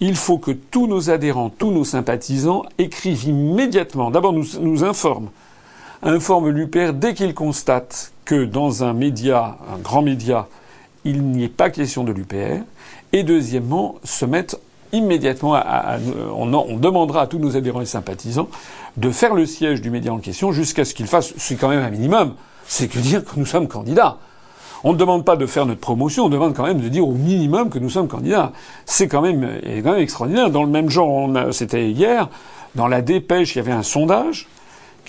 Il faut que tous nos adhérents, tous nos sympathisants écrivent immédiatement. D'abord, nous, nous informent informe l'UPR dès qu'il constate que dans un média, un grand média, il n'y ait pas question de l'UPR, et deuxièmement, se mettre immédiatement à, on, demandera à tous nos adhérents et sympathisants de faire le siège du média en question jusqu'à ce qu'ils fassent, c'est quand même un minimum, c'est que dire que nous sommes candidats. On ne demande pas de faire notre promotion, on demande quand même de dire au minimum que nous sommes candidats. C'est quand même, quand même extraordinaire. Dans le même genre, c'était hier, dans la dépêche, il y avait un sondage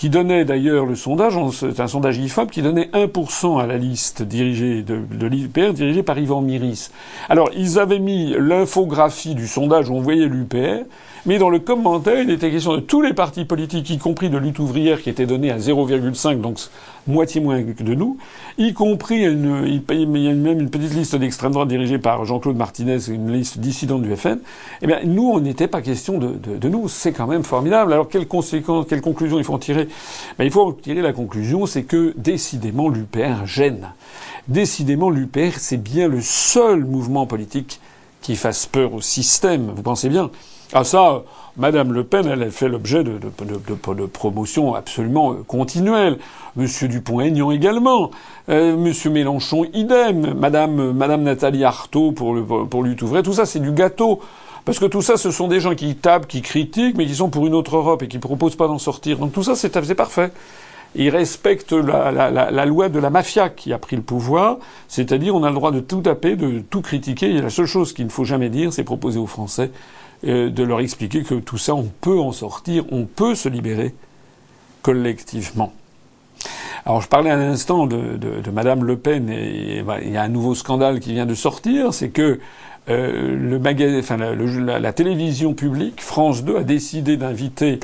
qui donnait d'ailleurs le sondage, c'est un sondage IFOP, qui donnait 1% à la liste dirigée de, l'UPR, dirigée par Yvan Miris. Alors, ils avaient mis l'infographie du sondage où on voyait l'UPR, mais dans le commentaire, il était question de tous les partis politiques, y compris de lutte ouvrière qui était donné à 0,5, donc moitié moins que de nous, y compris une, il y a même une petite liste d'extrême droite dirigée par Jean-Claude Martinez, une liste dissidente du FN. Eh bien, nous, on n'était pas question de nous. C'est quand même formidable. Alors, quelles conséquences, quelles conclusions il faut en tirer? Ben, Il faut en tirer la conclusion, c'est que décidément, l'UPR gêne. Décidément, l'UPR, c'est bien le seul mouvement politique qui fasse peur au système. Vous pensez bien? Ah ça, Madame Le Pen, elle, a fait l'objet de, promotions absolument euh, continuelles. Monsieur Dupont-Aignan également. Euh, Monsieur Mélenchon, idem. Madame, Madame Nathalie Arthaud pour, le, pour Lutte Ouvrière. Tout ça, c'est du gâteau. Parce que tout ça, ce sont des gens qui tapent, qui critiquent, mais qui sont pour une autre Europe et qui proposent pas d'en sortir. Donc tout ça, c'est parfait. Ils respectent la, la, loi de la mafia qui a pris le pouvoir, c'est-à-dire on a le droit de tout taper, de tout critiquer. Et la seule chose qu'il ne faut jamais dire, c'est proposer aux Français de leur expliquer que tout ça, on peut en sortir, on peut se libérer collectivement. Alors je parlais un instant de, de, de Madame Le Pen et, il y a un nouveau scandale qui vient de sortir, c'est que euh, la, la, télévision publique, France 2, a décidé d'inviter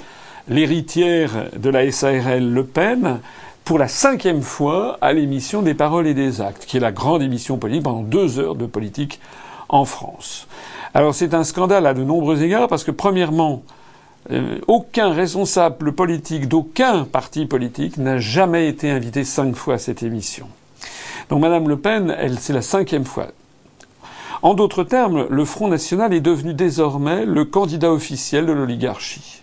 l'héritière de la SARL Le Pen pour la cinquième fois à l'émission des paroles et des actes, qui est la grande émission politique pendant deux heures de politique en France. Alors c'est un scandale à de nombreux égards parce que premièrement, euh, aucun responsable politique d'aucun parti politique n'a jamais été invité cinq fois à cette émission. Donc Madame Le Pen, c'est la cinquième fois. En d'autres termes, le Front National est devenu désormais le candidat officiel de l'oligarchie.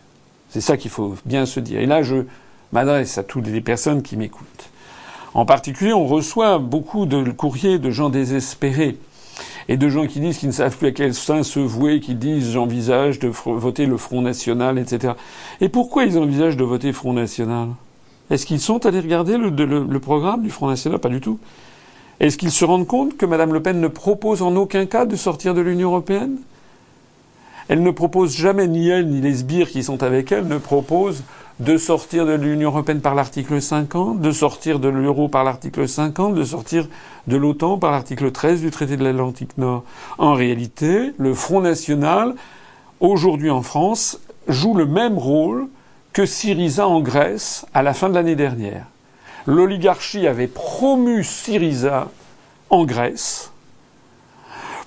C'est ça qu'il faut bien se dire. Et là, je m'adresse à toutes les personnes qui m'écoutent. En particulier, on reçoit beaucoup de courriers de gens désespérés et de gens qui disent qu'ils ne savent plus à quel sein se vouer, qui disent j'envisage de voter le Front National, etc. Et pourquoi ils envisagent de voter Front National? Est-ce qu'ils sont allés regarder le, le, programme du Front National? Pas du tout. Est-ce qu'ils se rendent compte que Mme Le Pen ne propose en aucun cas de sortir de l'Union européenne? Elle ne propose jamais, ni elle, ni les sbires qui sont avec elle, ne proposent de sortir de l'Union européenne par l'article 50, de sortir de l'euro par l'article 50, de sortir de l'OTAN par l'article 13 du traité de l'Atlantique Nord. En réalité, le Front National, aujourd'hui en France, joue le même rôle que Syriza en Grèce à la fin de l'année dernière. L'oligarchie avait promu Syriza en Grèce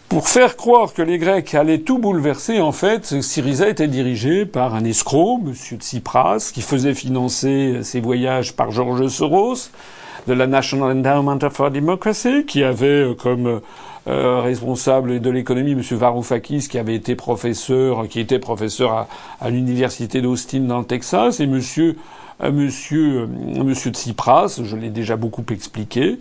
pour faire croire que les Grecs allaient tout bouleverser, en fait, Syriza était dirigé par un escroc, M. Tsipras, qui faisait financer ses voyages par George Soros, de la National Endowment for Democracy, qui avait euh, comme euh, responsable de l'économie M. Varoufakis, qui avait été professeur, qui était professeur à, à l'université d'Austin dans le Texas, et M. Monsieur, monsieur Tsipras, je l'ai déjà beaucoup expliqué,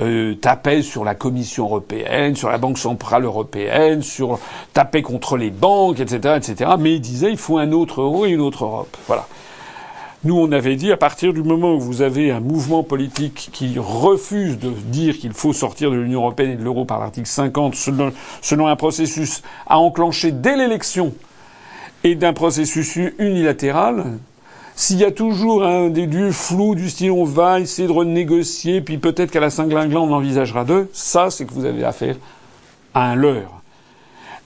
euh, tapait sur la Commission européenne, sur la Banque centrale européenne, sur tapait contre les banques, etc., etc. Mais il disait il faut un autre euro et une autre Europe. Voilà. Nous, on avait dit, à partir du moment où vous avez un mouvement politique qui refuse de dire qu'il faut sortir de l'Union européenne et de l'euro par l'article 50 selon, selon un processus à enclencher dès l'élection et d'un processus unilatéral, s'il y a toujours un des dieux flous du style on va essayer de renégocier, puis peut-être qu'à la Saint-Glinglan on envisagera deux, ça c'est que vous avez affaire à un leurre.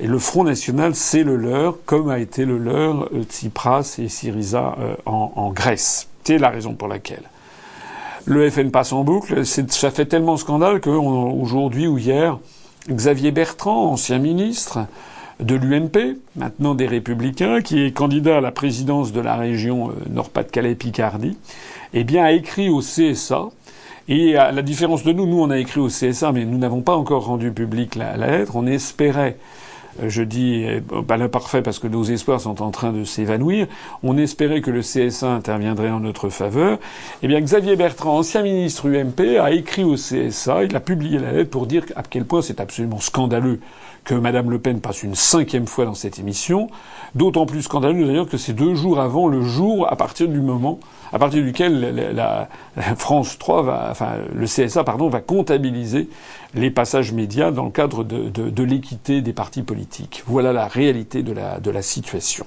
Et le Front National, c'est le leur, comme a été le leur euh, Tsipras et Syriza euh, en, Grèce. C'est la raison pour laquelle. Le FN passe en boucle, ça fait tellement scandale qu'aujourd'hui ou hier, Xavier Bertrand, ancien ministre, de l'UMP, maintenant des Républicains, qui est candidat à la présidence de la région euh, Nord-Pas-de-Calais-Picardie, eh bien, a écrit au CSA, et à la différence de nous, nous on a écrit au CSA, mais nous n'avons pas encore rendu public la, lettre. On espérait, euh, je dis pas l'imparfait parce que nos espoirs sont en train de s'évanouir. On espérait que le CSA interviendrait en notre faveur. Eh bien, Xavier Bertrand, ancien ministre UMP, a écrit au CSA, il a publié la lettre pour dire à quel point c'est absolument scandaleux que Madame Le Pen passe une cinquième fois dans cette émission. D'autant plus scandaleux d'ailleurs que c'est deux jours avant le jour à partir du moment à partir duquel la, France 3 va, enfin le CSA pardon, va comptabiliser les passages médias dans le cadre de, de, de l'équité des partis politiques. Voilà la réalité de la, de la situation.